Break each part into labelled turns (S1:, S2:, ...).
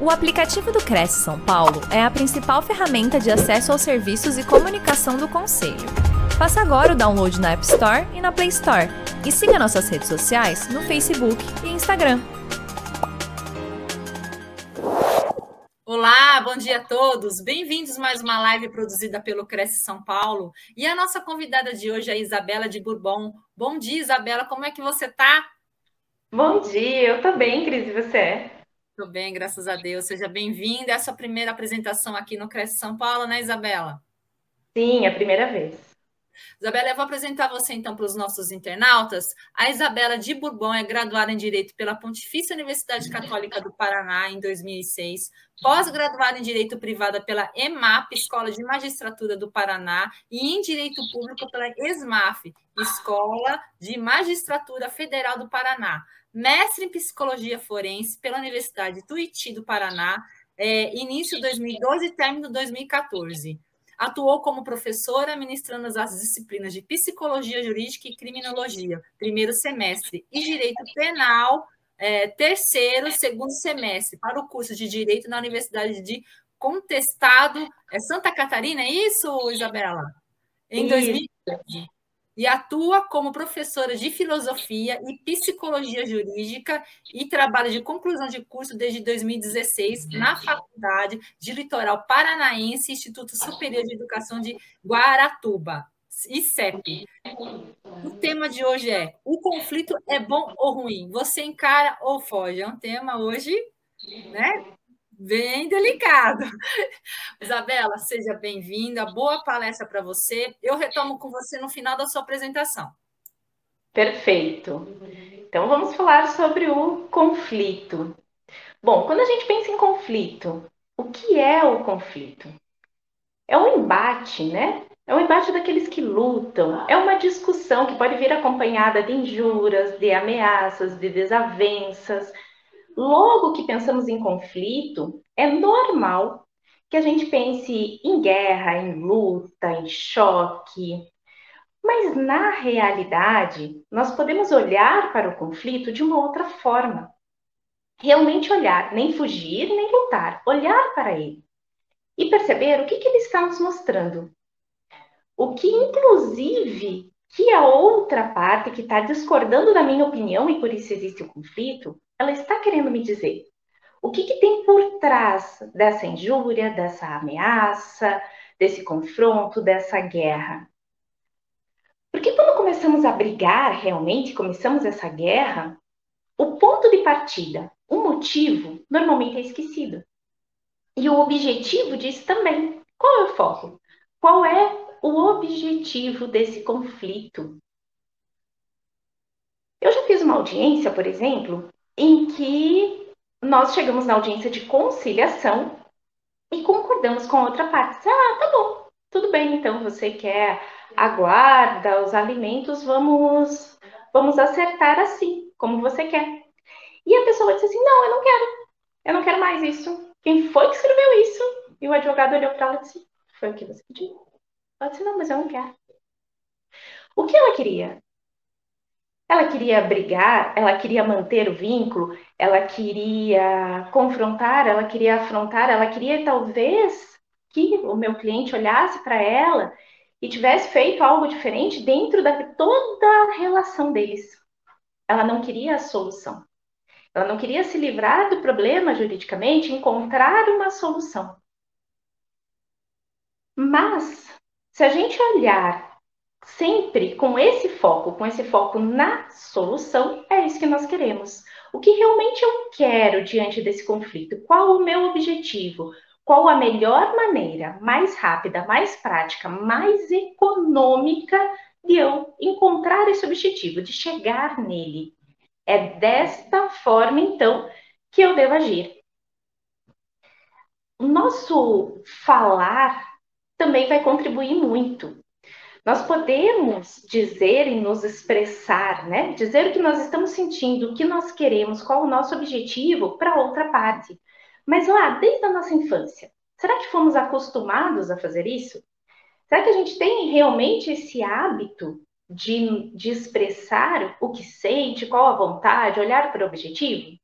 S1: O aplicativo do Cresce São Paulo é a principal ferramenta de acesso aos serviços e comunicação do Conselho. Faça agora o download na App Store e na Play Store. E siga nossas redes sociais no Facebook e Instagram.
S2: Olá, bom dia a todos. Bem-vindos a mais uma live produzida pelo Cresce São Paulo. E a nossa convidada de hoje é a Isabela de Bourbon. Bom dia, Isabela. Como é que você está?
S3: Bom dia, eu estou bem, Cris, e você?
S2: Tudo bem, graças a Deus. Seja bem-vinda. É a sua primeira apresentação aqui no Cresce São Paulo, né, Isabela?
S3: Sim, é a primeira vez.
S2: Isabela, eu vou apresentar você então para os nossos internautas. A Isabela de Bourbon é graduada em Direito pela Pontifícia Universidade Católica do Paraná em 2006, pós-graduada em Direito Privado pela EMAP, Escola de Magistratura do Paraná, e em Direito Público pela ESMAF, Escola de Magistratura Federal do Paraná mestre em psicologia forense pela Universidade Tuiuti do Paraná, é, início 2012 e término 2014. Atuou como professora, ministrando as disciplinas de psicologia jurídica e criminologia, primeiro semestre, e direito penal, é, terceiro, segundo semestre, para o curso de direito na Universidade de Contestado, é Santa Catarina, é isso, Isabela? Em 2015 e atua como professora de filosofia e psicologia jurídica e trabalha de conclusão de curso desde 2016 na Faculdade de Litoral Paranaense, Instituto Superior de Educação de Guaratuba, ICEP. O tema de hoje é: o conflito é bom ou ruim? Você encara ou foge? É um tema hoje, né? Bem delicado. Isabela, seja bem-vinda, boa palestra para você. Eu retomo com você no final da sua apresentação.
S3: Perfeito. Então vamos falar sobre o conflito. Bom, quando a gente pensa em conflito, o que é o conflito? É um embate, né? É um embate daqueles que lutam, é uma discussão que pode vir acompanhada de injuras, de ameaças, de desavenças, Logo que pensamos em conflito, é normal que a gente pense em guerra, em luta, em choque. Mas na realidade, nós podemos olhar para o conflito de uma outra forma. Realmente olhar, nem fugir, nem lutar, olhar para ele e perceber o que, que ele está nos mostrando. O que, inclusive, que a outra parte que está discordando da minha opinião e por isso existe o conflito, ela está querendo me dizer? O que, que tem por trás dessa injúria, dessa ameaça, desse confronto, dessa guerra? Porque quando começamos a brigar realmente, começamos essa guerra, o ponto de partida, o motivo, normalmente é esquecido. E o objetivo disso também. Qual é o foco? Qual é o objetivo desse conflito? Eu já fiz uma audiência, por exemplo, em que nós chegamos na audiência de conciliação e concordamos com a outra parte. Ah, tá bom, tudo bem, então você quer a guarda, os alimentos, vamos, vamos acertar assim, como você quer. E a pessoa disse assim: não, eu não quero, eu não quero mais isso. Quem foi que escreveu isso? E o advogado olhou para ela e disse: foi o que você pediu. Ela disse: não, mas eu não quero. O que ela queria? Ela queria brigar, ela queria manter o vínculo, ela queria confrontar, ela queria afrontar, ela queria talvez que o meu cliente olhasse para ela e tivesse feito algo diferente dentro de toda a relação deles. Ela não queria a solução. Ela não queria se livrar do problema juridicamente, encontrar uma solução. Mas, se a gente olhar sempre com esse foco, com esse foco na solução, é isso que nós queremos. O que realmente eu quero diante desse conflito? Qual o meu objetivo? Qual a melhor maneira, mais rápida, mais prática, mais econômica de eu encontrar esse objetivo, de chegar nele? É desta forma, então, que eu devo agir. O nosso falar também vai contribuir muito nós podemos dizer e nos expressar, né? Dizer o que nós estamos sentindo, o que nós queremos, qual o nosso objetivo para outra parte. Mas lá, desde a nossa infância, será que fomos acostumados a fazer isso? Será que a gente tem realmente esse hábito de, de expressar o que sente, qual a vontade, olhar para o objetivo?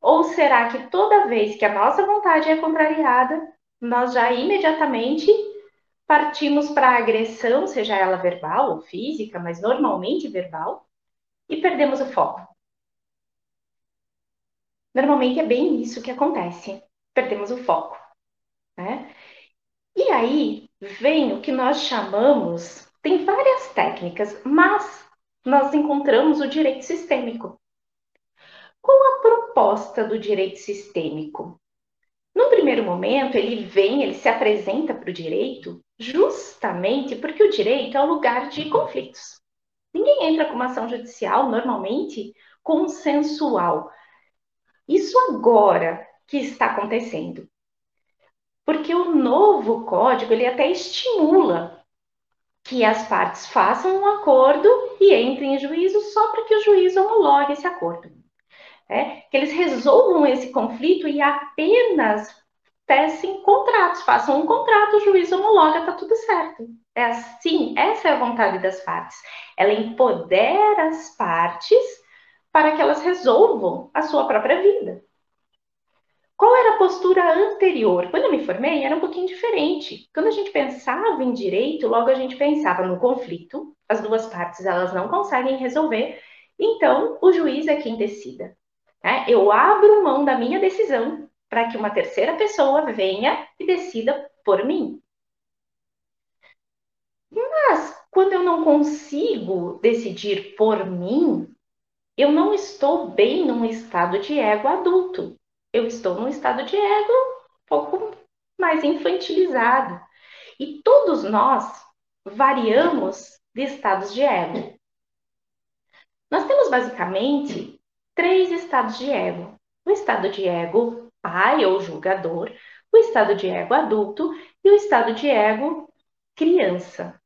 S3: Ou será que toda vez que a nossa vontade é contrariada, nós já imediatamente partimos para a agressão, seja ela verbal ou física, mas normalmente verbal, e perdemos o foco? Normalmente é bem isso que acontece. Perdemos o foco. Né? E aí vem o que nós chamamos, tem várias técnicas, mas nós encontramos o direito sistêmico. Qual a proposta do direito sistêmico? No primeiro momento, ele vem, ele se apresenta para o direito justamente porque o direito é o lugar de conflitos. Ninguém entra com uma ação judicial, normalmente, consensual. Isso agora que está acontecendo. Porque o novo código, ele até estimula que as partes façam um acordo e entrem em juízo só para que o juiz homologue esse acordo. É, que eles resolvam esse conflito e apenas tecem contratos, façam um contrato, o juiz homologa, tá tudo certo. É assim, essa é a vontade das partes. Ela empodera as partes para que elas resolvam a sua própria vida. Qual era a postura anterior? Quando eu me formei, era um pouquinho diferente. Quando a gente pensava em direito, logo a gente pensava no conflito, as duas partes elas não conseguem resolver, então o juiz é quem decida. Né? Eu abro mão da minha decisão para que uma terceira pessoa venha e decida por mim. Mas quando eu não consigo decidir por mim, eu não estou bem num estado de ego adulto. Eu estou num estado de ego um pouco mais infantilizado. E todos nós variamos de estados de ego. Nós temos basicamente três estados de ego: o estado de ego pai ou julgador, o estado de ego adulto e o estado de ego criança.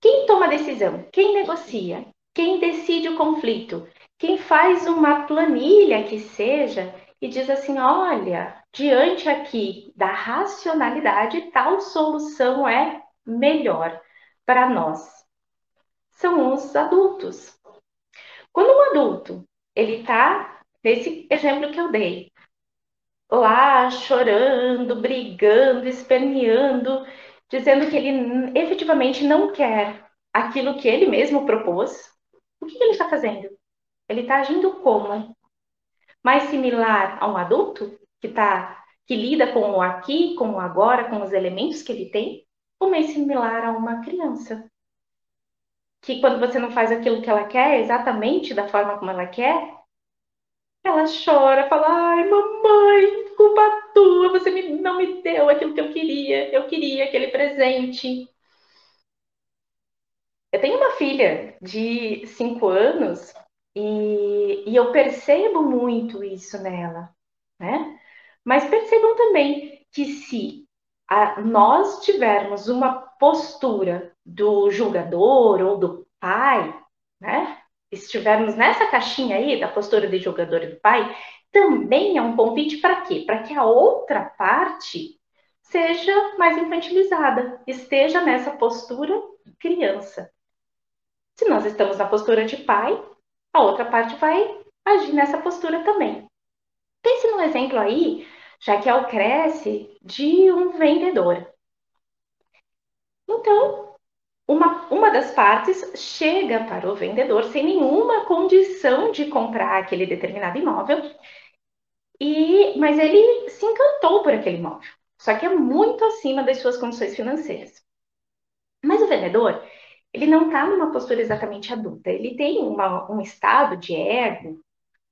S3: Quem toma a decisão? Quem negocia? Quem decide o conflito? Quem faz uma planilha que seja e diz assim: olha, diante aqui da racionalidade, tal solução é melhor para nós. São os adultos. Quando um adulto ele está nesse exemplo que eu dei, lá chorando, brigando, esperneando, dizendo que ele efetivamente não quer aquilo que ele mesmo propôs, o que, que ele está fazendo? Ele está agindo como? Mais similar a um adulto que tá, que lida com o aqui, com o agora, com os elementos que ele tem, ou mais similar a uma criança? Que quando você não faz aquilo que ela quer, exatamente da forma como ela quer, ela chora, fala: Ai, mamãe, culpa tua, você me, não me deu aquilo que eu queria, eu queria aquele presente. Eu tenho uma filha de cinco anos e, e eu percebo muito isso nela, né? Mas percebam também que se a, nós tivermos uma postura do julgador ou do pai, né? Estivermos nessa caixinha aí da postura de julgador e do pai, também é um convite para quê? Para que a outra parte seja mais infantilizada, esteja nessa postura criança. Se nós estamos na postura de pai, a outra parte vai agir nessa postura também. Pense num exemplo aí, já que é o cresce de um vendedor. Então, uma, uma das partes chega para o vendedor sem nenhuma condição de comprar aquele determinado imóvel, e, mas ele se encantou por aquele imóvel, só que é muito acima das suas condições financeiras. Mas o vendedor, ele não está numa postura exatamente adulta, ele tem uma, um estado de ego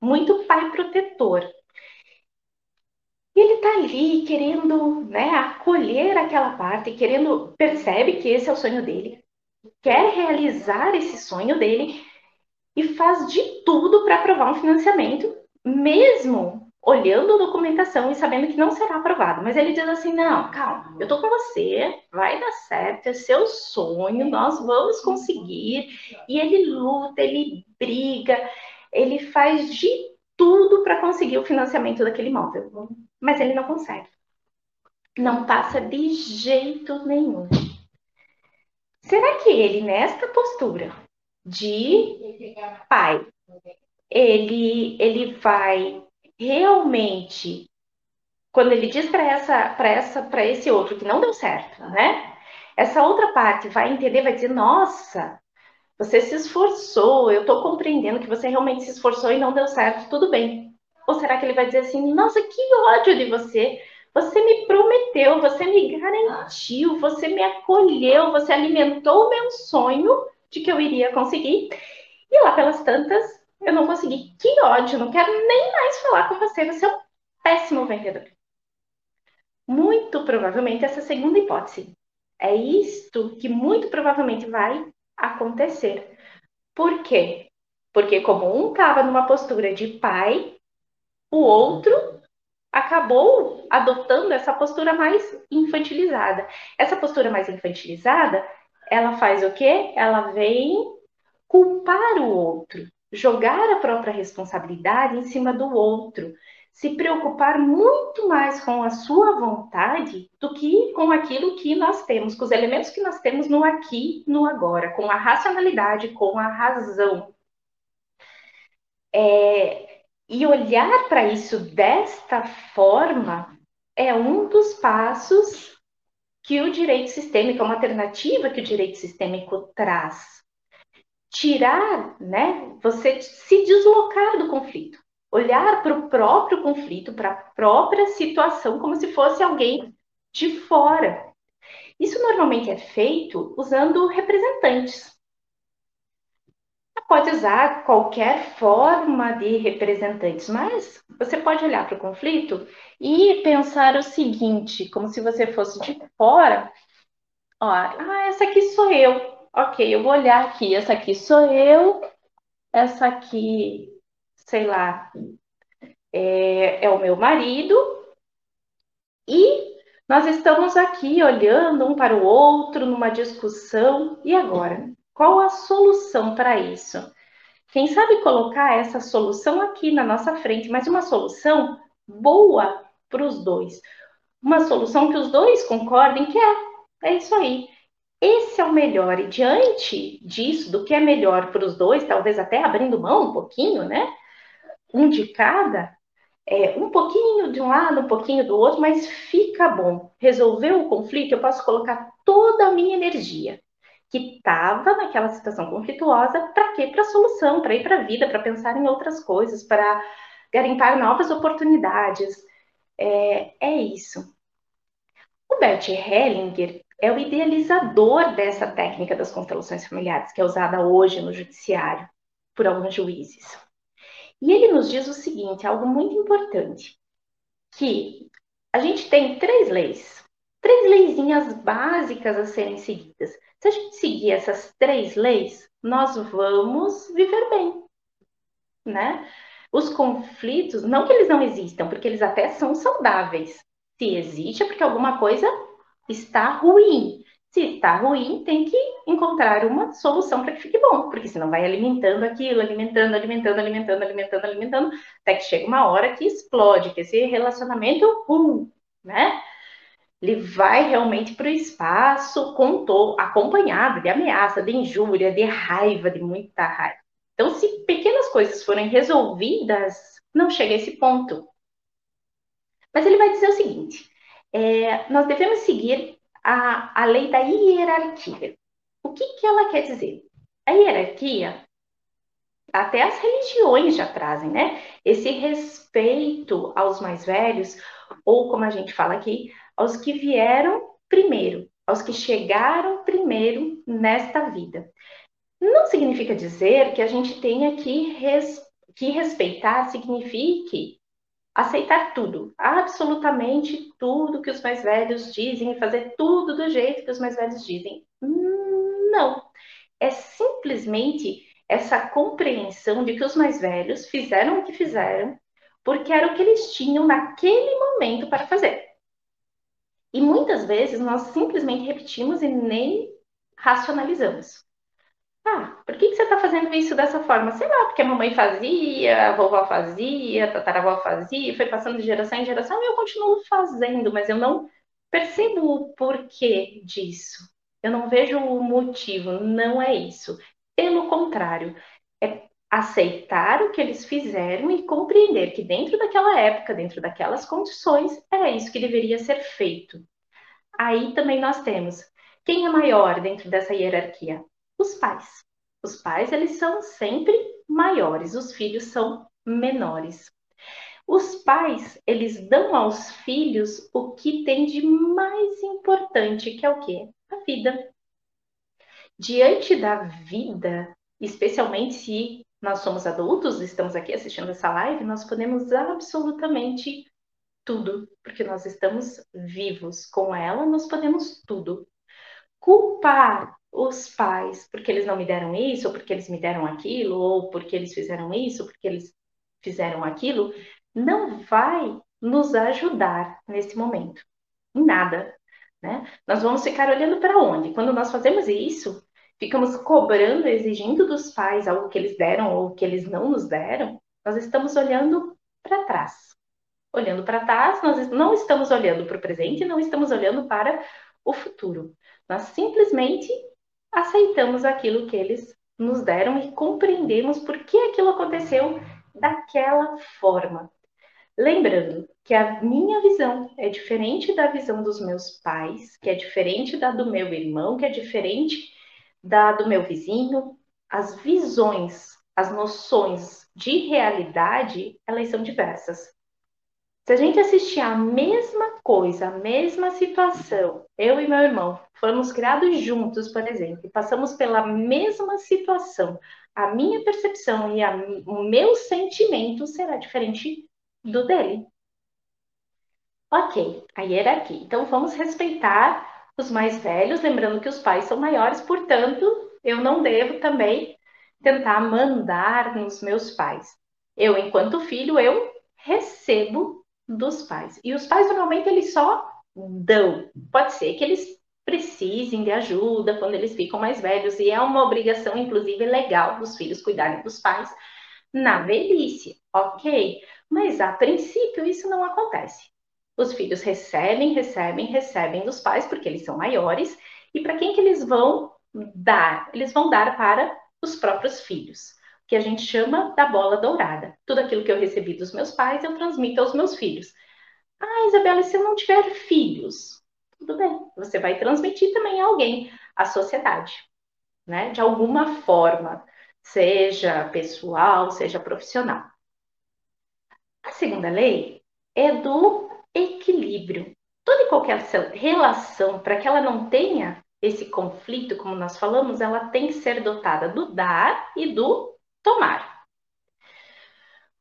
S3: muito pai protetor. E ele está ali querendo né, acolher aquela parte, querendo, percebe que esse é o sonho dele, quer realizar esse sonho dele e faz de tudo para aprovar um financiamento, mesmo olhando a documentação e sabendo que não será aprovado. Mas ele diz assim: não, calma, eu tô com você, vai dar certo, é seu sonho, nós vamos conseguir. E ele luta, ele briga, ele faz de tudo para conseguir o financiamento daquele imóvel. Mas ele não consegue. Não passa de jeito nenhum. Será que ele, nesta postura de pai, ele, ele vai realmente, quando ele diz para essa, para essa, para esse outro que não deu certo, né? Essa outra parte vai entender, vai dizer, nossa, você se esforçou, eu estou compreendendo que você realmente se esforçou e não deu certo, tudo bem. Ou será que ele vai dizer assim, nossa, que ódio de você, você me prometeu, você me garantiu, você me acolheu, você alimentou o meu sonho de que eu iria conseguir. E lá pelas tantas, eu não consegui. Que ódio, não quero nem mais falar com você, você é um péssimo vendedor. Muito provavelmente essa segunda hipótese. É isto que muito provavelmente vai acontecer. Por quê? Porque como um estava numa postura de pai, o outro acabou adotando essa postura mais infantilizada. Essa postura mais infantilizada, ela faz o quê? Ela vem culpar o outro, jogar a própria responsabilidade em cima do outro, se preocupar muito mais com a sua vontade do que com aquilo que nós temos, com os elementos que nós temos no aqui, no agora, com a racionalidade, com a razão. É, e olhar para isso desta forma é um dos passos que o direito sistêmico, é uma alternativa que o direito sistêmico traz. Tirar, né, você se deslocar do conflito olhar para o próprio conflito, para a própria situação, como se fosse alguém de fora. Isso normalmente é feito usando representantes. Pode usar qualquer forma de representantes, mas você pode olhar para o conflito e pensar o seguinte, como se você fosse de fora. Ó, ah, essa aqui sou eu. Ok, eu vou olhar aqui. Essa aqui sou eu. Essa aqui sei lá, é, é o meu marido, e nós estamos aqui olhando um para o outro numa discussão. E agora? Qual a solução para isso? Quem sabe colocar essa solução aqui na nossa frente, mas uma solução boa para os dois. Uma solução que os dois concordem que é. É isso aí. Esse é o melhor. E diante disso, do que é melhor para os dois, talvez até abrindo mão um pouquinho, né? um de cada, é, um pouquinho de um lado, um pouquinho do outro, mas fica bom. Resolveu o conflito, eu posso colocar toda a minha energia que estava naquela situação conflituosa, para quê? Para solução, para ir para a vida, para pensar em outras coisas, para garimpar novas oportunidades. É, é isso. O Bert Hellinger é o idealizador dessa técnica das constelações familiares, que é usada hoje no judiciário por alguns juízes. E ele nos diz o seguinte, algo muito importante, que a gente tem três leis, três leizinhas básicas a serem seguidas. Se a gente seguir essas três leis, nós vamos viver bem, né? Os conflitos, não que eles não existam, porque eles até são saudáveis. Se existe é porque alguma coisa está ruim. Se está ruim, tem que encontrar uma solução para que fique bom, porque senão vai alimentando aquilo, alimentando, alimentando, alimentando, alimentando, alimentando, até que chega uma hora que explode, que esse relacionamento, uh, né? Ele vai realmente para o espaço contou, acompanhado de ameaça, de injúria, de raiva, de muita raiva. Então, se pequenas coisas forem resolvidas, não chega a esse ponto. Mas ele vai dizer o seguinte: é, nós devemos seguir a, a lei da hierarquia. O que, que ela quer dizer? A hierarquia, até as religiões já trazem, né? Esse respeito aos mais velhos, ou como a gente fala aqui, aos que vieram primeiro, aos que chegaram primeiro nesta vida. Não significa dizer que a gente tenha que, res, que respeitar, signifique aceitar tudo, absolutamente tudo que os mais velhos dizem fazer tudo do jeito que os mais velhos dizem. Não. É simplesmente essa compreensão de que os mais velhos fizeram o que fizeram porque era o que eles tinham naquele momento para fazer. E muitas vezes nós simplesmente repetimos e nem racionalizamos. Ah, por que, que você está fazendo isso dessa forma? Sei lá, porque a mamãe fazia, a vovó fazia, a tataravó fazia, foi passando de geração em geração e eu continuo fazendo, mas eu não percebo o porquê disso. Eu não vejo o motivo, não é isso. Pelo contrário, é aceitar o que eles fizeram e compreender que dentro daquela época, dentro daquelas condições, era isso que deveria ser feito. Aí também nós temos quem é maior dentro dessa hierarquia? Os pais. Os pais, eles são sempre maiores, os filhos são menores. Os pais, eles dão aos filhos o que tem de mais importante, que é o quê? A vida. Diante da vida, especialmente se nós somos adultos, estamos aqui assistindo essa live, nós podemos absolutamente tudo, porque nós estamos vivos. Com ela, nós podemos tudo. Culpar os pais porque eles não me deram isso, ou porque eles me deram aquilo, ou porque eles fizeram isso, porque eles fizeram aquilo, não vai nos ajudar nesse momento. Em nada. Né? Nós vamos ficar olhando para onde? Quando nós fazemos isso, ficamos cobrando, exigindo dos pais algo que eles deram ou que eles não nos deram, nós estamos olhando para trás. Olhando para trás, nós não estamos olhando para o presente, não estamos olhando para o futuro. Nós simplesmente aceitamos aquilo que eles nos deram e compreendemos por que aquilo aconteceu daquela forma. Lembrando que a minha visão é diferente da visão dos meus pais, que é diferente da do meu irmão, que é diferente da do meu vizinho. As visões, as noções de realidade, elas são diversas. Se a gente assistir a mesma coisa, a mesma situação, eu e meu irmão fomos criados juntos, por exemplo, e passamos pela mesma situação, a minha percepção e a, o meu sentimento será diferente do dele. Ok, a hierarquia. Então vamos respeitar os mais velhos, lembrando que os pais são maiores, portanto, eu não devo também tentar mandar nos meus pais. Eu, enquanto filho, eu recebo dos pais. E os pais normalmente eles só dão. Pode ser que eles precisem de ajuda quando eles ficam mais velhos e é uma obrigação inclusive legal dos filhos cuidarem dos pais na velhice, OK? Mas a princípio isso não acontece. Os filhos recebem, recebem, recebem dos pais porque eles são maiores e para quem que eles vão dar? Eles vão dar para os próprios filhos, que a gente chama da bola dourada. Tudo aquilo que eu recebi dos meus pais eu transmito aos meus filhos. Ah, Isabela, se eu não tiver filhos? Tudo bem, você vai transmitir também a alguém, à sociedade, né? De alguma forma, seja pessoal, seja profissional. A segunda lei é do equilíbrio. Toda e qualquer relação, para que ela não tenha esse conflito, como nós falamos, ela tem que ser dotada do dar e do tomar.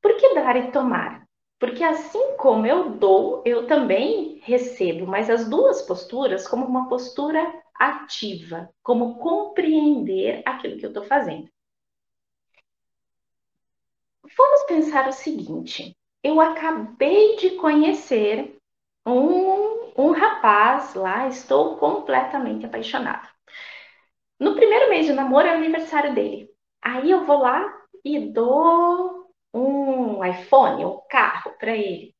S3: Por que dar e tomar? Porque assim como eu dou, eu também recebo, mas as duas posturas como uma postura ativa, como compreender aquilo que eu estou fazendo. Vamos pensar o seguinte: eu acabei de conhecer um, um rapaz lá, estou completamente apaixonada. No primeiro mês de namoro é o aniversário dele. Aí eu vou lá e dou um iPhone, um carro para ele,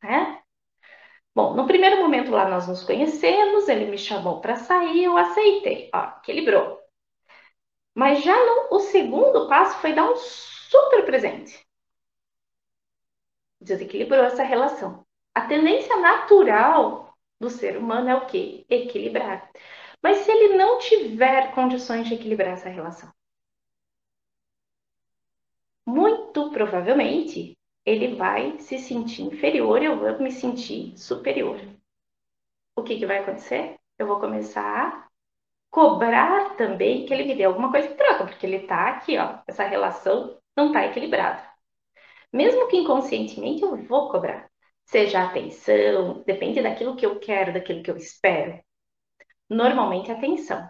S3: né? Bom, no primeiro momento lá nós nos conhecemos, ele me chamou para sair, eu aceitei, ó, equilibrou. Mas já no o segundo passo foi dar um super presente desequilibrou essa relação. A tendência natural do ser humano é o quê? Equilibrar. Mas se ele não tiver condições de equilibrar essa relação, muito provavelmente ele vai se sentir inferior eu vou me sentir superior. O que, que vai acontecer? Eu vou começar a cobrar também que ele me dê alguma coisa em troca, porque ele tá aqui, ó, essa relação não tá equilibrada. Mesmo que inconscientemente eu vou cobrar. Seja atenção, depende daquilo que eu quero, daquilo que eu espero. Normalmente atenção.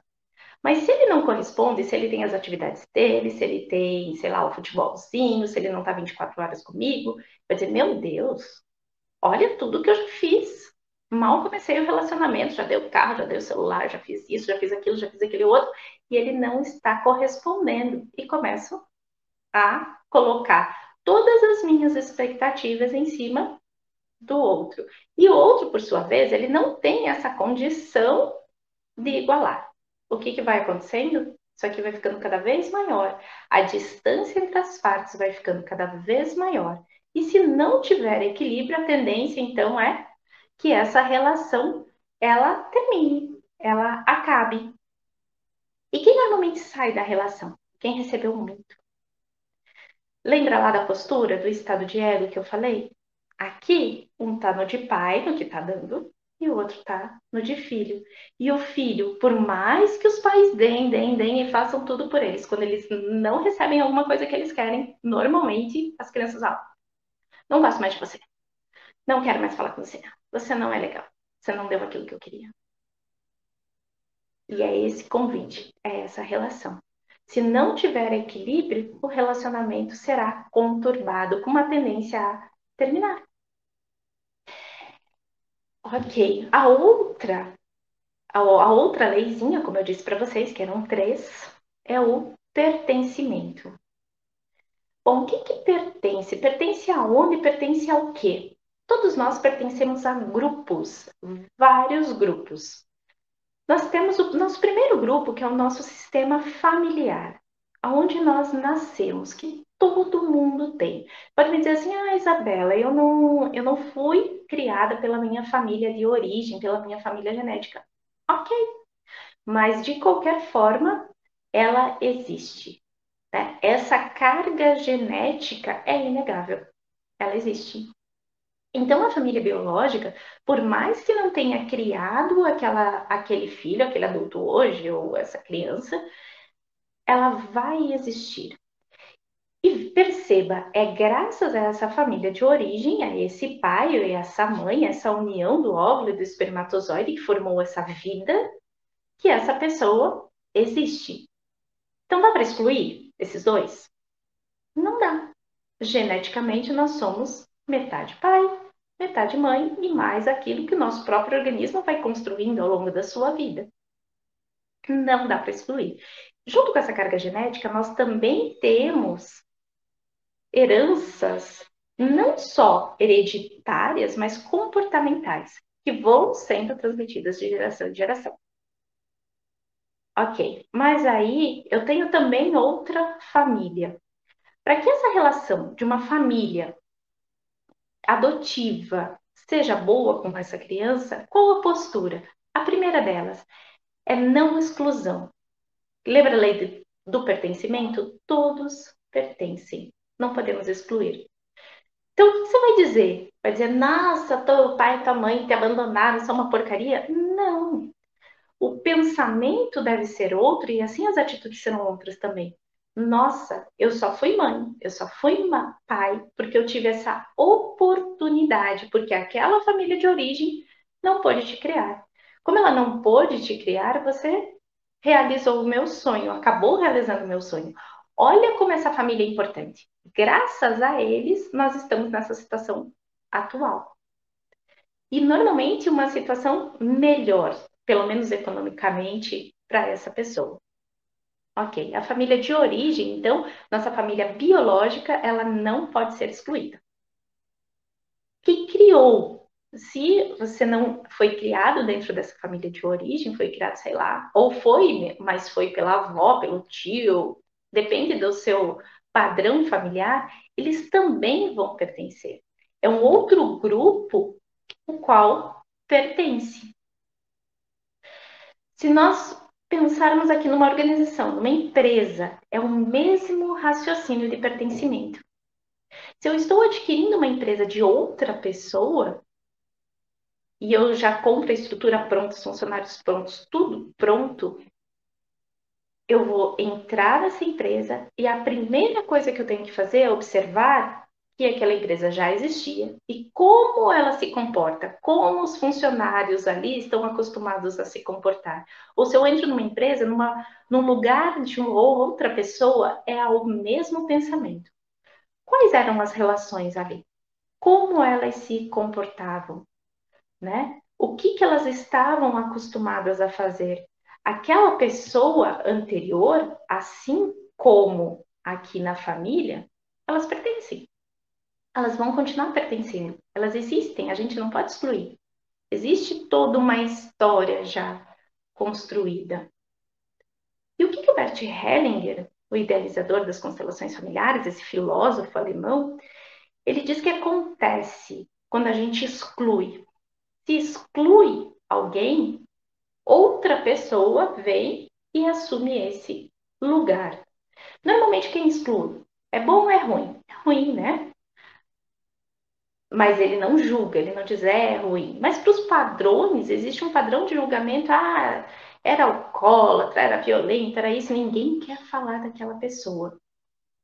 S3: Mas se ele não corresponde, se ele tem as atividades dele, se ele tem, sei lá, o futebolzinho, se ele não tá 24 horas comigo, vai dizer, meu Deus, olha tudo que eu já fiz. Mal comecei o relacionamento, já dei o carro, já dei o celular, já fiz isso, já fiz aquilo, já fiz aquele outro, e ele não está correspondendo. E começo a colocar todas as minhas expectativas em cima do outro. E o outro, por sua vez, ele não tem essa condição de igualar. O que, que vai acontecendo? isso aqui vai ficando cada vez maior, a distância entre as partes vai ficando cada vez maior. E se não tiver equilíbrio, a tendência então é que essa relação ela termine, ela acabe. E quem normalmente sai da relação? Quem recebeu muito. Lembra lá da postura, do estado de ego que eu falei? Aqui, um tá no de pai, no que tá dando, e o outro tá no de filho. E o filho, por mais que os pais deem, deem, deem e façam tudo por eles, quando eles não recebem alguma coisa que eles querem, normalmente as crianças falam: Não gosto mais de você. Não quero mais falar com você. Você não é legal. Você não deu aquilo que eu queria. E é esse convite, é essa relação. Se não tiver equilíbrio, o relacionamento será conturbado, com uma tendência a terminar. Ok. A outra, a, a outra leizinha, como eu disse para vocês, que eram três, é o pertencimento. Bom, o que, que pertence? Pertence aonde? Pertence ao quê? Todos nós pertencemos a grupos, vários grupos. Nós temos o nosso primeiro grupo, que é o nosso sistema familiar, onde nós nascemos, que todo mundo tem. Pode me dizer assim, ah, Isabela, eu não, eu não fui criada pela minha família de origem, pela minha família genética. Ok, mas de qualquer forma, ela existe. Né? Essa carga genética é inegável, ela existe. Então, a família biológica, por mais que não tenha criado aquela, aquele filho, aquele adulto hoje, ou essa criança, ela vai existir. E perceba, é graças a essa família de origem, a esse pai e essa mãe, essa união do óvulo e do espermatozoide que formou essa vida, que essa pessoa existe. Então dá para excluir esses dois? Não dá. Geneticamente nós somos metade pai, metade mãe e mais aquilo que o nosso próprio organismo vai construindo ao longo da sua vida. Não dá para excluir. Junto com essa carga genética, nós também temos heranças não só hereditárias, mas comportamentais, que vão sendo transmitidas de geração em geração. Ok, mas aí eu tenho também outra família. Para que essa relação de uma família adotiva seja boa com essa criança, qual a postura? A primeira delas é não exclusão. Lembra a lei do pertencimento? Todos pertencem não podemos excluir. Então, o que você vai dizer? Vai dizer, nossa, teu pai e tua mãe te abandonaram, são uma porcaria? Não. O pensamento deve ser outro e assim as atitudes serão outras também. Nossa, eu só fui mãe, eu só fui pai porque eu tive essa oportunidade, porque aquela família de origem não pôde te criar. Como ela não pôde te criar, você realizou o meu sonho, acabou realizando o meu sonho. Olha como essa família é importante. Graças a eles, nós estamos nessa situação atual. E normalmente uma situação melhor, pelo menos economicamente, para essa pessoa. Ok, a família de origem, então, nossa família biológica, ela não pode ser excluída. Quem criou? Se você não foi criado dentro dessa família de origem, foi criado, sei lá, ou foi, mas foi pela avó, pelo tio, depende do seu padrão familiar, eles também vão pertencer. É um outro grupo o qual pertence. Se nós pensarmos aqui numa organização, numa empresa, é o mesmo raciocínio de pertencimento. Se eu estou adquirindo uma empresa de outra pessoa, e eu já compro a estrutura pronta, os funcionários prontos, tudo pronto, eu vou entrar nessa empresa e a primeira coisa que eu tenho que fazer é observar que aquela empresa já existia e como ela se comporta, como os funcionários ali estão acostumados a se comportar. Ou se eu entro numa empresa, numa, num lugar de uma ou outra pessoa, é o mesmo pensamento. Quais eram as relações ali? Como elas se comportavam, né? O que, que elas estavam acostumadas a fazer? aquela pessoa anterior, assim como aqui na família, elas pertencem. Elas vão continuar pertencendo. Elas existem, a gente não pode excluir. Existe toda uma história já construída. E o que, que o Bert Hellinger, o idealizador das constelações familiares, esse filósofo alemão, ele diz que acontece quando a gente exclui. Se exclui alguém, outra pessoa vem e assume esse lugar. Normalmente quem exclui é bom ou é ruim? É ruim, né? Mas ele não julga, ele não diz é, ruim. Mas para os padrões, existe um padrão de julgamento. Ah, era alcoólatra, era violenta, era isso. Ninguém quer falar daquela pessoa.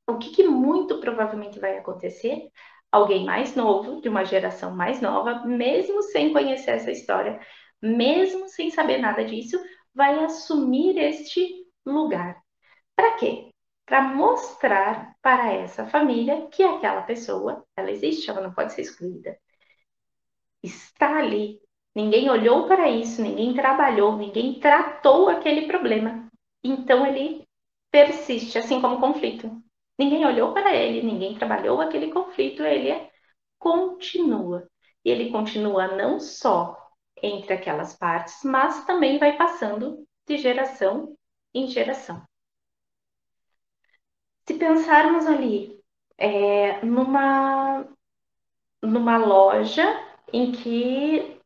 S3: O que, que muito provavelmente vai acontecer? Alguém mais novo, de uma geração mais nova, mesmo sem conhecer essa história, mesmo sem saber nada disso, vai assumir este lugar. Para quê? Para mostrar para essa família que aquela pessoa, ela existe, ela não pode ser excluída. Está ali. Ninguém olhou para isso, ninguém trabalhou, ninguém tratou aquele problema. Então ele persiste, assim como o conflito. Ninguém olhou para ele, ninguém trabalhou aquele conflito, ele continua. E ele continua não só entre aquelas partes, mas também vai passando de geração em geração. Se pensarmos ali é, numa, numa loja em que.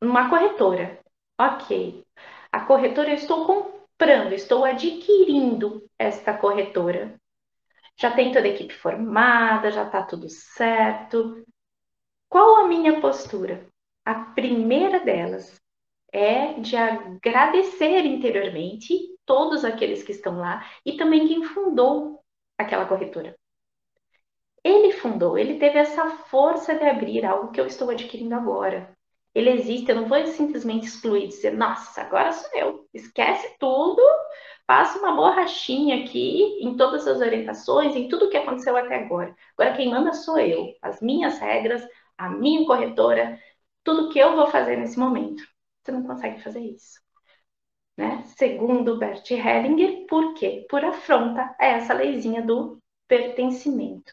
S3: numa corretora, ok. A corretora, eu estou comprando, estou adquirindo esta corretora. Já tem toda a equipe formada, já está tudo certo. Qual a minha postura? A primeira delas é de agradecer interiormente todos aqueles que estão lá e também quem fundou aquela corretora. Ele fundou, ele teve essa força de abrir algo que eu estou adquirindo agora. Ele existe, eu não vou simplesmente excluir, dizer, nossa, agora sou eu. Esquece tudo, faça uma borrachinha aqui em todas as orientações, em tudo que aconteceu até agora. Agora quem manda sou eu, as minhas regras, a minha corretora, tudo que eu vou fazer nesse momento. Você não consegue fazer isso. Né? Segundo Bert Hellinger, por quê? Por afronta a essa leizinha do pertencimento.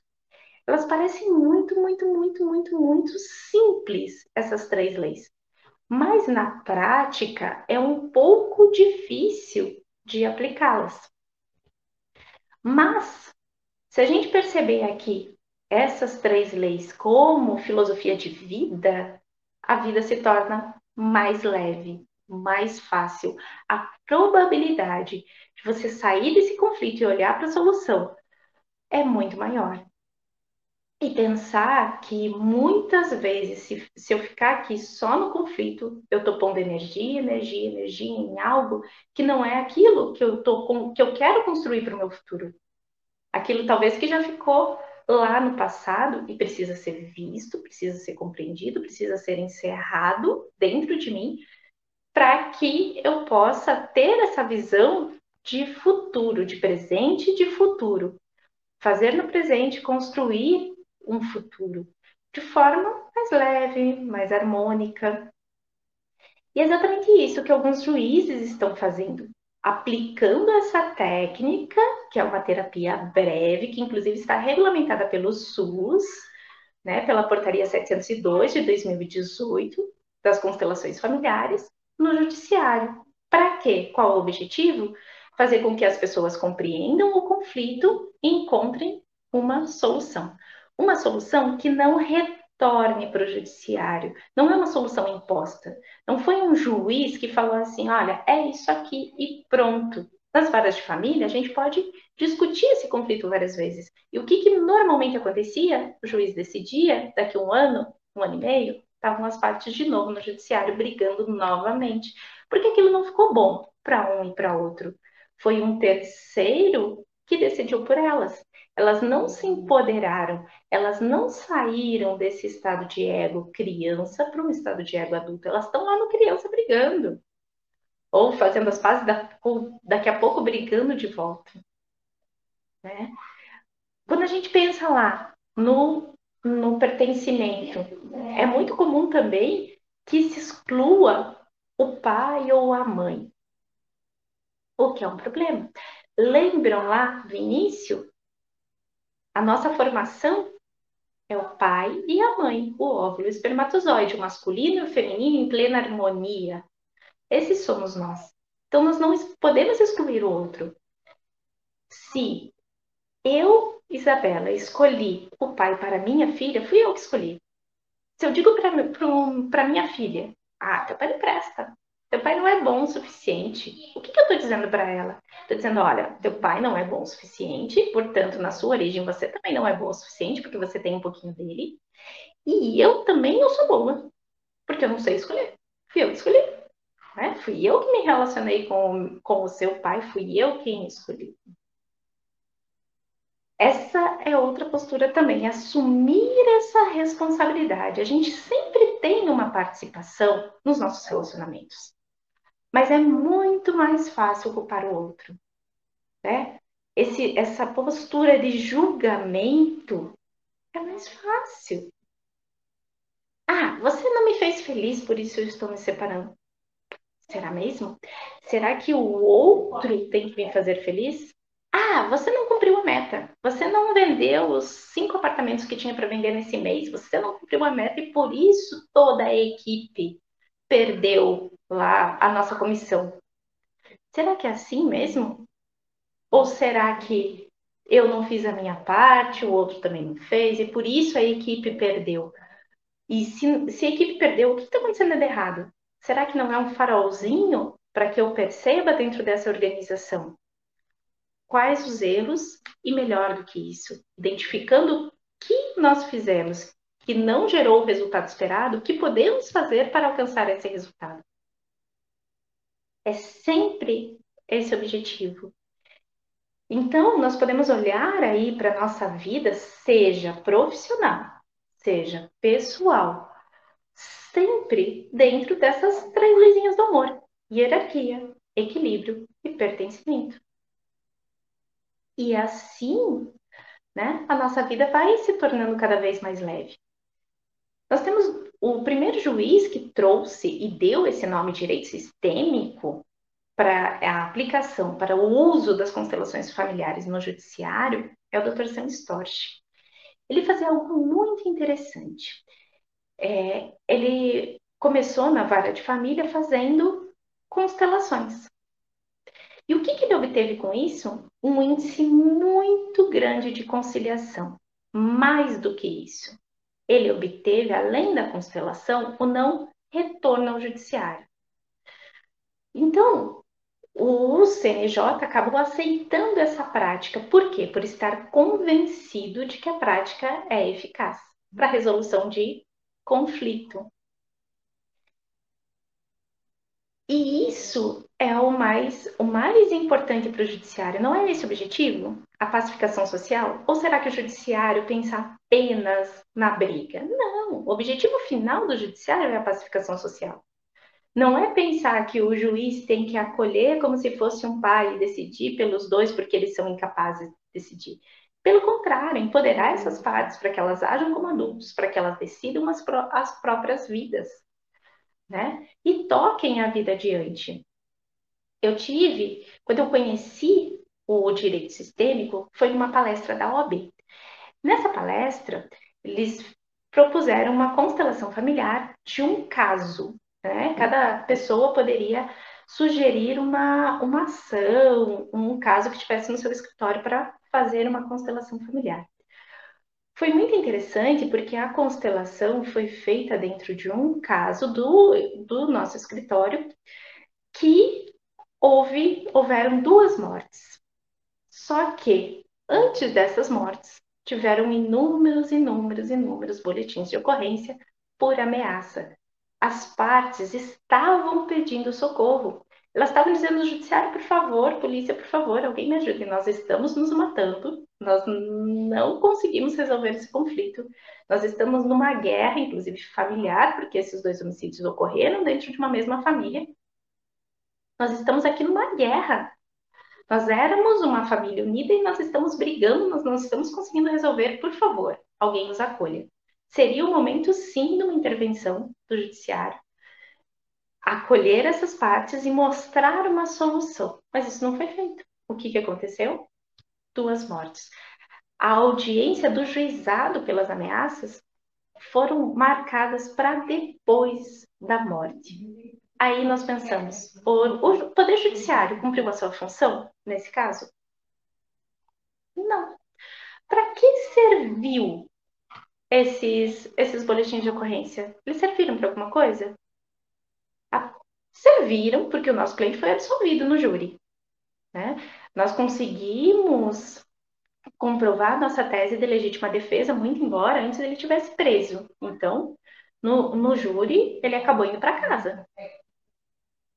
S3: Elas parecem muito, muito, muito, muito, muito simples, essas três leis. Mas na prática é um pouco difícil de aplicá-las. Mas, se a gente perceber aqui essas três leis como filosofia de vida, a vida se torna mais leve, mais fácil. A probabilidade de você sair desse conflito e olhar para a solução é muito maior. E pensar que muitas vezes, se, se eu ficar aqui só no conflito, eu estou pondo energia, energia, energia em algo que não é aquilo que eu, tô, que eu quero construir para o meu futuro. Aquilo talvez que já ficou lá no passado e precisa ser visto, precisa ser compreendido, precisa ser encerrado dentro de mim para que eu possa ter essa visão de futuro, de presente e de futuro. Fazer no presente, construir um futuro de forma mais leve, mais harmônica. E é exatamente isso que alguns juízes estão fazendo, aplicando essa técnica, que é uma terapia breve, que inclusive está regulamentada pelo SUS, né, pela Portaria 702 de 2018, das constelações familiares, no judiciário. Para quê? Qual o objetivo? Fazer com que as pessoas compreendam o conflito e encontrem uma solução. Uma solução que não retorne para o judiciário. Não é uma solução imposta. Não foi um juiz que falou assim: olha, é isso aqui e pronto. Nas varas de família, a gente pode discutir esse conflito várias vezes. E o que, que normalmente acontecia? O juiz decidia, daqui a um ano, um ano e meio, estavam as partes de novo no judiciário brigando novamente, porque aquilo não ficou bom para um e para outro. Foi um terceiro que decidiu por elas. Elas não se empoderaram, elas não saíram desse estado de ego criança para um estado de ego adulto. Elas estão lá no criança brigando. Ou fazendo as pazes, daqui a pouco brigando de volta. Né? Quando a gente pensa lá no no pertencimento. É muito comum também que se exclua o pai ou a mãe, o que é um problema. Lembram lá do início? A nossa formação é o pai e a mãe, o óvulo, o espermatozoide, o masculino e o feminino em plena harmonia. Esses somos nós. Então, nós não podemos excluir o outro. Se eu, Isabela, escolhi o pai para minha filha, fui eu que escolhi. Se eu digo para minha filha, ah, teu pai não presta, teu pai não é bom o suficiente, o que, que eu estou dizendo para ela? Estou dizendo, olha, teu pai não é bom o suficiente, portanto, na sua origem você também não é bom o suficiente, porque você tem um pouquinho dele, e eu também não sou boa, porque eu não sei escolher. Fui eu que escolhi. Né? Fui eu que me relacionei com, com o seu pai, fui eu quem escolhi. Essa é outra postura também, assumir essa responsabilidade. A gente sempre tem uma participação nos nossos relacionamentos, mas é muito mais fácil culpar o outro, né? Esse, essa postura de julgamento é mais fácil. Ah, você não me fez feliz, por isso eu estou me separando. Será mesmo? Será que o outro tem que me fazer feliz? Ah, você não cumpriu a meta. Você não vendeu os cinco apartamentos que tinha para vender nesse mês. Você não cumpriu a meta e por isso toda a equipe perdeu lá a nossa comissão. Será que é assim mesmo? Ou será que eu não fiz a minha parte, o outro também não fez e por isso a equipe perdeu? E se, se a equipe perdeu, o que está acontecendo de errado? Será que não é um farolzinho para que eu perceba dentro dessa organização? Quais os erros e melhor do que isso, identificando o que nós fizemos que não gerou o resultado esperado, o que podemos fazer para alcançar esse resultado. É sempre esse objetivo. Então, nós podemos olhar aí para a nossa vida, seja profissional, seja pessoal, sempre dentro dessas três do amor: hierarquia, equilíbrio e pertencimento. E assim, né, a nossa vida vai se tornando cada vez mais leve. Nós temos o primeiro juiz que trouxe e deu esse nome direito sistêmico para a aplicação, para o uso das constelações familiares no judiciário, é o Dr. Sam Storch. Ele fazia algo muito interessante. É, ele começou na vara de família fazendo constelações. E o que, que ele obteve com isso? Um índice muito grande de conciliação. Mais do que isso, ele obteve, além da constelação, o não retorno ao judiciário. Então, o CNJ acabou aceitando essa prática. Por quê? Por estar convencido de que a prática é eficaz para a resolução de conflito. E isso é o mais, o mais importante para o judiciário. Não é esse o objetivo? A pacificação social? Ou será que o judiciário pensa apenas na briga? Não. O objetivo final do judiciário é a pacificação social. Não é pensar que o juiz tem que acolher como se fosse um pai e decidir pelos dois porque eles são incapazes de decidir. Pelo contrário, empoderar essas partes para que elas ajam como adultos, para que elas decidam as, pró as próprias vidas né? E toquem a vida adiante. Eu tive, quando eu conheci o direito sistêmico, foi numa palestra da OAB. Nessa palestra, eles propuseram uma constelação familiar de um caso. Né? Cada pessoa poderia sugerir uma, uma ação, um caso que estivesse no seu escritório para fazer uma constelação familiar. Foi muito interessante porque a constelação foi feita dentro de um caso do, do nosso escritório que houve, houveram duas mortes. Só que antes dessas mortes tiveram inúmeros, inúmeros, inúmeros boletins de ocorrência por ameaça. As partes estavam pedindo socorro. Elas estavam dizendo judiciário, por favor, polícia, por favor, alguém me ajude. Nós estamos nos matando, nós não conseguimos resolver esse conflito. Nós estamos numa guerra, inclusive familiar, porque esses dois homicídios ocorreram dentro de uma mesma família. Nós estamos aqui numa guerra. Nós éramos uma família unida e nós estamos brigando, nós não estamos conseguindo resolver. Por favor, alguém nos acolha. Seria o momento, sim, de uma intervenção do judiciário acolher essas partes e mostrar uma solução. Mas isso não foi feito. O que, que aconteceu? Duas mortes. A audiência do juizado pelas ameaças foram marcadas para depois da morte. Aí nós pensamos, o, o Poder Judiciário cumpriu a sua função nesse caso? Não. Para que serviu esses, esses boletins de ocorrência? Eles serviram para alguma coisa? Serviram porque o nosso cliente foi absolvido no júri. Né? Nós conseguimos comprovar nossa tese de legítima defesa, muito embora antes ele tivesse preso. Então, no, no júri, ele acabou indo para casa.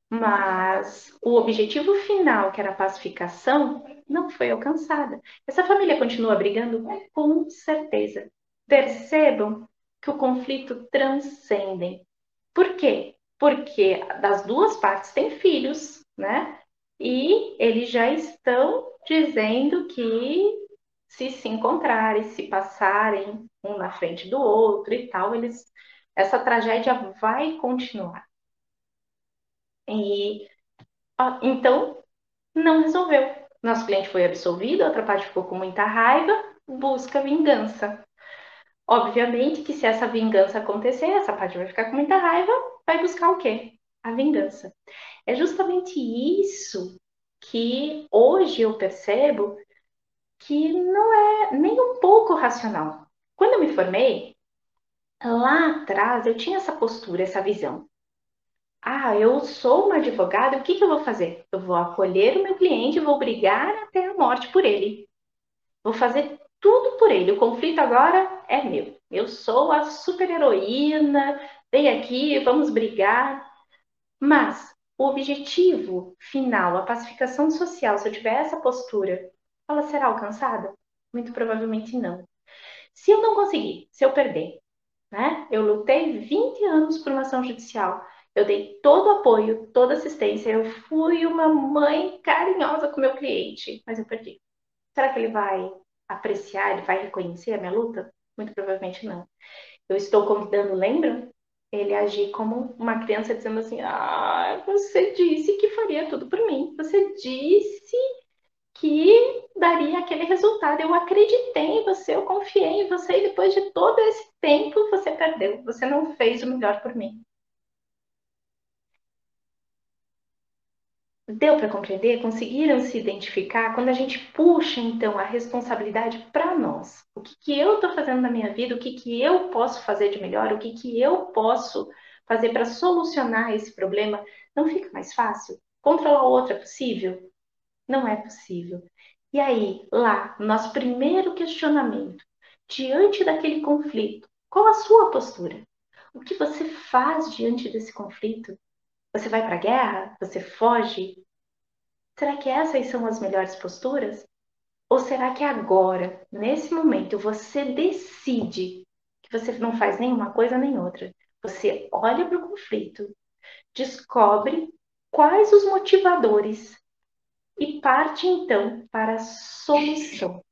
S3: Mas o objetivo final, que era a pacificação, não foi alcançada. Essa família continua brigando? Com certeza. Percebam que o conflito transcende. Por quê? Porque das duas partes têm filhos, né? E eles já estão dizendo que se se encontrarem, se passarem um na frente do outro e tal, eles essa tragédia vai continuar. E então não resolveu. Nosso cliente foi absolvido, a outra parte ficou com muita raiva, busca vingança. Obviamente que se essa vingança acontecer, essa parte vai ficar com muita raiva, vai buscar o quê? A vingança. É justamente isso que hoje eu percebo que não é nem um pouco racional. Quando eu me formei, lá atrás eu tinha essa postura, essa visão. Ah, eu sou uma advogada, o que, que eu vou fazer? Eu vou acolher o meu cliente, vou brigar até a morte por ele. Vou fazer tudo por ele. O conflito agora é meu. Eu sou a super-heroína, vem aqui, vamos brigar. Mas o objetivo final, a pacificação social, se eu tiver essa postura, ela será alcançada? Muito provavelmente não. Se eu não conseguir, se eu perder, né? Eu lutei 20 anos por uma ação judicial. Eu dei todo o apoio, toda assistência. Eu fui uma mãe carinhosa com meu cliente, mas eu perdi. Será que ele vai apreciar, ele vai reconhecer a minha luta? Muito provavelmente não. Eu estou convidando, lembram? Ele agir como uma criança dizendo assim: Ah, você disse que faria tudo por mim. Você disse que daria aquele resultado. Eu acreditei em você, eu confiei em você e depois de todo esse tempo você perdeu. Você não fez o melhor por mim. Deu para compreender? Conseguiram se identificar? Quando a gente puxa, então, a responsabilidade para nós. O que, que eu estou fazendo na minha vida? O que, que eu posso fazer de melhor? O que, que eu posso fazer para solucionar esse problema? Não fica mais fácil? Controlar o outro é possível? Não é possível. E aí, lá, nosso primeiro questionamento, diante daquele conflito, qual a sua postura? O que você faz diante desse conflito? Você vai para a guerra? Você foge? Será que essas são as melhores posturas? Ou será que agora, nesse momento, você decide que você não faz nenhuma coisa nem outra? Você olha para o conflito, descobre quais os motivadores e parte então para a solução.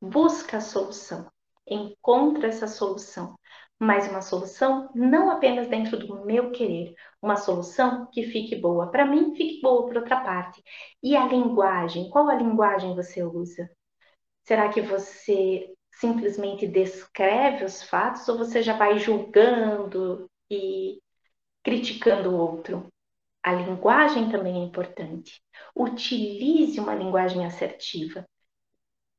S3: Busca a solução, encontra essa solução, mas uma solução não apenas dentro do meu querer, uma solução que fique boa para mim, fique boa para outra parte. E a linguagem, qual a linguagem você usa? Será que você simplesmente descreve os fatos ou você já vai julgando e criticando o outro? A linguagem também é importante. Utilize uma linguagem assertiva.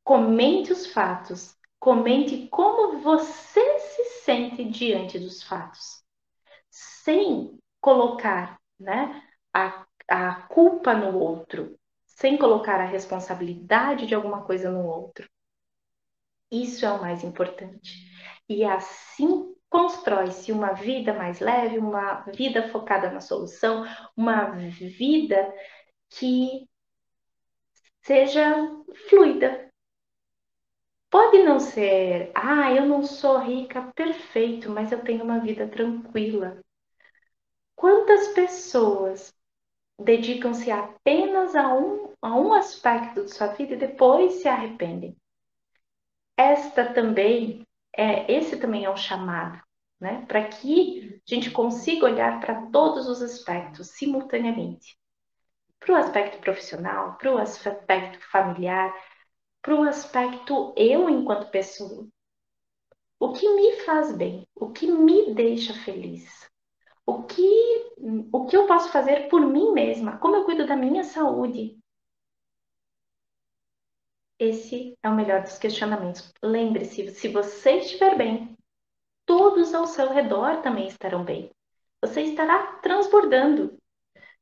S3: Comente os fatos. Comente como você sente diante dos fatos. Sem colocar né, a, a culpa no outro. Sem colocar a responsabilidade de alguma coisa no outro. Isso é o mais importante. E assim constrói-se uma vida mais leve, uma vida focada na solução, uma vida que seja fluida. Pode não ser, ah, eu não sou rica, perfeito, mas eu tenho uma vida tranquila. Quantas pessoas dedicam-se apenas a um, a um aspecto de sua vida e depois se arrependem? Esta também é, esse também é um chamado, né? Para que a gente consiga olhar para todos os aspectos simultaneamente. Para o aspecto profissional, para o aspecto familiar, para o aspecto eu enquanto pessoa. O que me faz bem, o que me deixa feliz, o que o que eu posso fazer por mim mesma? Como eu cuido da minha saúde? Esse é o melhor dos questionamentos. Lembre-se, se você estiver bem, todos ao seu redor também estarão bem. Você estará transbordando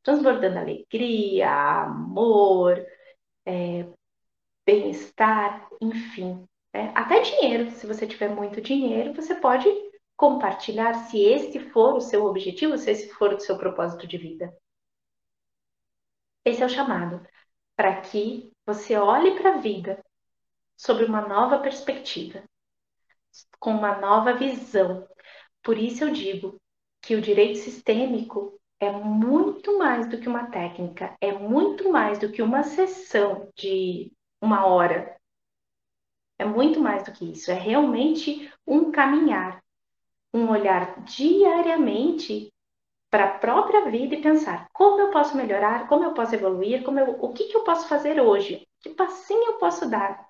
S3: transbordando alegria, amor, é, bem-estar, enfim. Né? Até dinheiro. Se você tiver muito dinheiro, você pode compartilhar se esse for o seu objetivo, se esse for o seu propósito de vida. Esse é o chamado para que você olhe para a vida sob uma nova perspectiva, com uma nova visão. Por isso eu digo que o direito sistêmico é muito mais do que uma técnica, é muito mais do que uma sessão de uma hora. É muito mais do que isso, é realmente um caminhar, um olhar diariamente para a própria vida e pensar como eu posso melhorar, como eu posso evoluir, como eu, o que, que eu posso fazer hoje, que passinho eu posso dar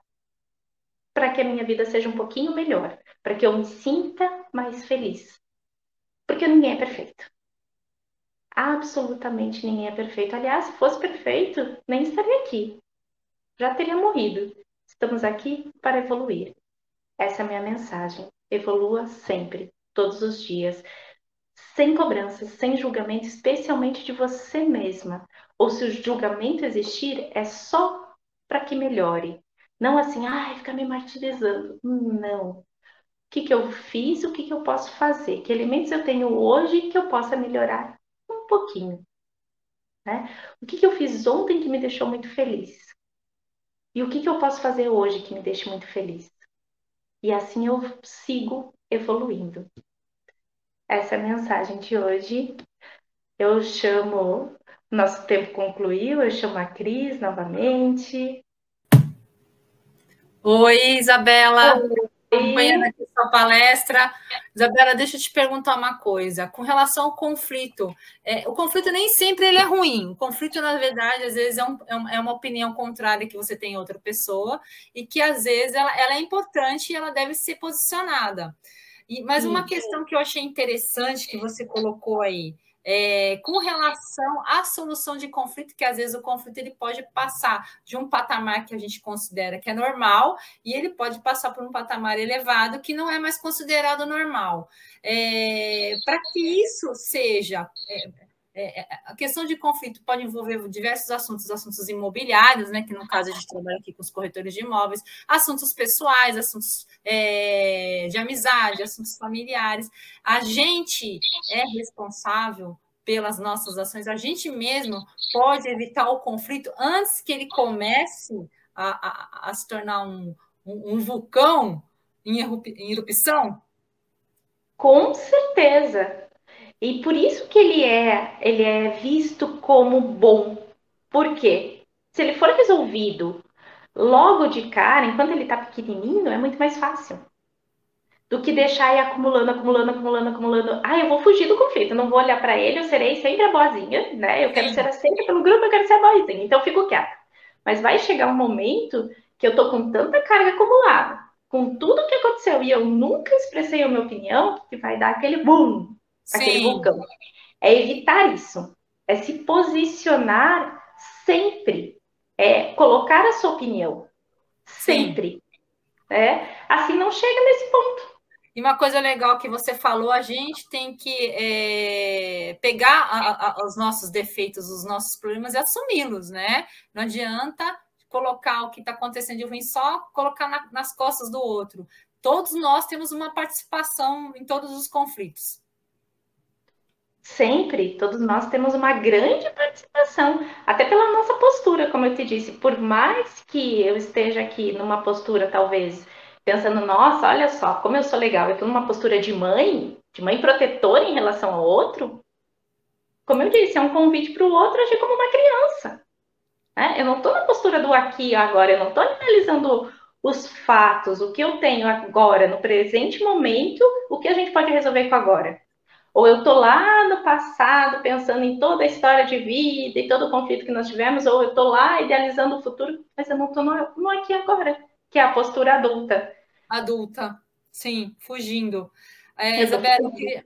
S3: para que a minha vida seja um pouquinho melhor, para que eu me sinta mais feliz. Porque ninguém é perfeito. Absolutamente ninguém é perfeito. Aliás, se fosse perfeito, nem estaria aqui. Já teria morrido. Estamos aqui para evoluir. Essa é a minha mensagem. Evolua sempre, todos os dias, sem cobranças, sem julgamento, especialmente de você mesma. Ou se o julgamento existir, é só para que melhore. Não assim, ai, fica me martirizando. Não. O que, que eu fiz, o que, que eu posso fazer? Que elementos eu tenho hoje que eu possa melhorar um pouquinho. Né? O que, que eu fiz ontem que me deixou muito feliz? E o que, que eu posso fazer hoje que me deixe muito feliz? E assim eu sigo evoluindo. Essa é a mensagem de hoje. Eu chamo, nosso tempo concluiu, eu chamo a Cris novamente.
S2: Oi, Isabela. Oi acompanhando aqui sua palestra. Isabela, deixa eu te perguntar uma coisa. Com relação ao conflito, é, o conflito nem sempre ele é ruim. O conflito, na verdade, às vezes é, um, é, é uma opinião contrária que você tem em outra pessoa e que, às vezes, ela, ela é importante e ela deve ser posicionada. E, mas uma questão que eu achei interessante que você colocou aí, é, com relação à solução de conflito, que às vezes o conflito ele pode passar de um patamar que a gente considera que é normal e ele pode passar por um patamar elevado que não é mais considerado normal. É, Para que isso seja é, é, é, a questão de conflito pode envolver diversos assuntos, assuntos imobiliários, né, que no caso a gente trabalha aqui com os corretores de imóveis, assuntos pessoais, assuntos é, de amizade, assuntos familiares. A gente é responsável pelas nossas ações, a gente mesmo pode evitar o conflito antes que ele comece a, a, a se tornar um, um, um vulcão em, em erupção?
S3: Com certeza, e por isso que ele é, ele é visto como bom. Por quê? Se ele for resolvido logo de cara, enquanto ele está pequenininho, é muito mais fácil do que deixar ir acumulando, acumulando, acumulando, acumulando. Ah, eu vou fugir do conflito, eu não vou olhar para ele, eu serei sempre a boazinha, né? Eu quero ser sempre pelo grupo, eu quero ser a boazinha, então eu fico quieta. Mas vai chegar um momento que eu tô com tanta carga acumulada, com tudo que aconteceu e eu nunca expressei a minha opinião, que vai dar aquele boom, aquele Sim. vulcão. É evitar isso. É se posicionar sempre. É colocar a sua opinião. Sempre. É, assim não chega nesse ponto.
S2: E uma coisa legal que você falou, a gente tem que é, pegar a, a, os nossos defeitos, os nossos problemas e assumi-los, né? Não adianta colocar o que está acontecendo de ruim só colocar na, nas costas do outro. Todos nós temos uma participação em todos os conflitos.
S3: Sempre, todos nós temos uma grande participação, até pela nossa postura, como eu te disse. Por mais que eu esteja aqui numa postura, talvez, pensando, nossa, olha só, como eu sou legal, eu estou numa postura de mãe, de mãe protetora em relação ao outro. Como eu disse, é um convite para o outro agir como uma criança. Né? Eu não estou na postura do aqui agora, eu não estou analisando os fatos, o que eu tenho agora, no presente momento, o que a gente pode resolver com agora. Ou eu estou lá no passado pensando em toda a história de vida e todo o conflito que nós tivemos, ou eu estou lá idealizando o futuro, mas eu não estou no, no aqui agora, que é a postura adulta.
S2: Adulta, sim, fugindo. É, Isabela, eu queria,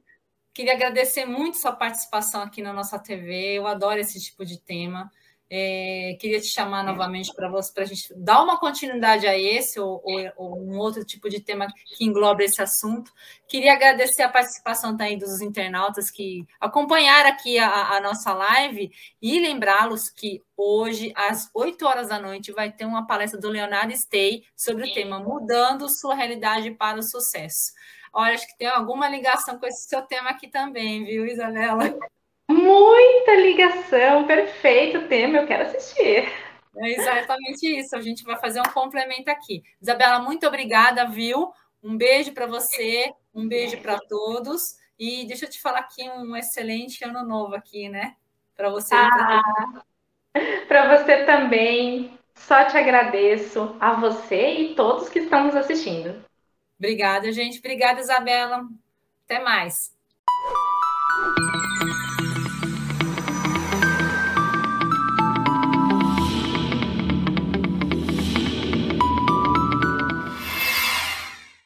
S2: Queria agradecer muito sua participação aqui na nossa TV. Eu adoro esse tipo de tema. É, queria te chamar novamente para a gente dar uma continuidade a esse ou, ou, ou, um outro tipo de tema que engloba esse assunto. Queria agradecer a participação também dos internautas que acompanharam aqui a, a nossa live e lembrá-los que hoje, às 8 horas da noite, vai ter uma palestra do Leonardo Stay sobre o tema Mudando Sua Realidade para o Sucesso. Olha, acho que tem alguma ligação com esse seu tema aqui também, viu, Isabela?
S3: Muita ligação, perfeito tema, eu quero assistir.
S2: É exatamente isso, a gente vai fazer um complemento aqui. Isabela, muito obrigada, viu? Um beijo para você, um beijo para todos. E deixa eu te falar aqui um excelente ano novo aqui, né? Para você.
S3: Ah, para você também. Só te agradeço a você e todos que estão nos assistindo.
S2: Obrigada, gente. Obrigada, Isabela. Até mais.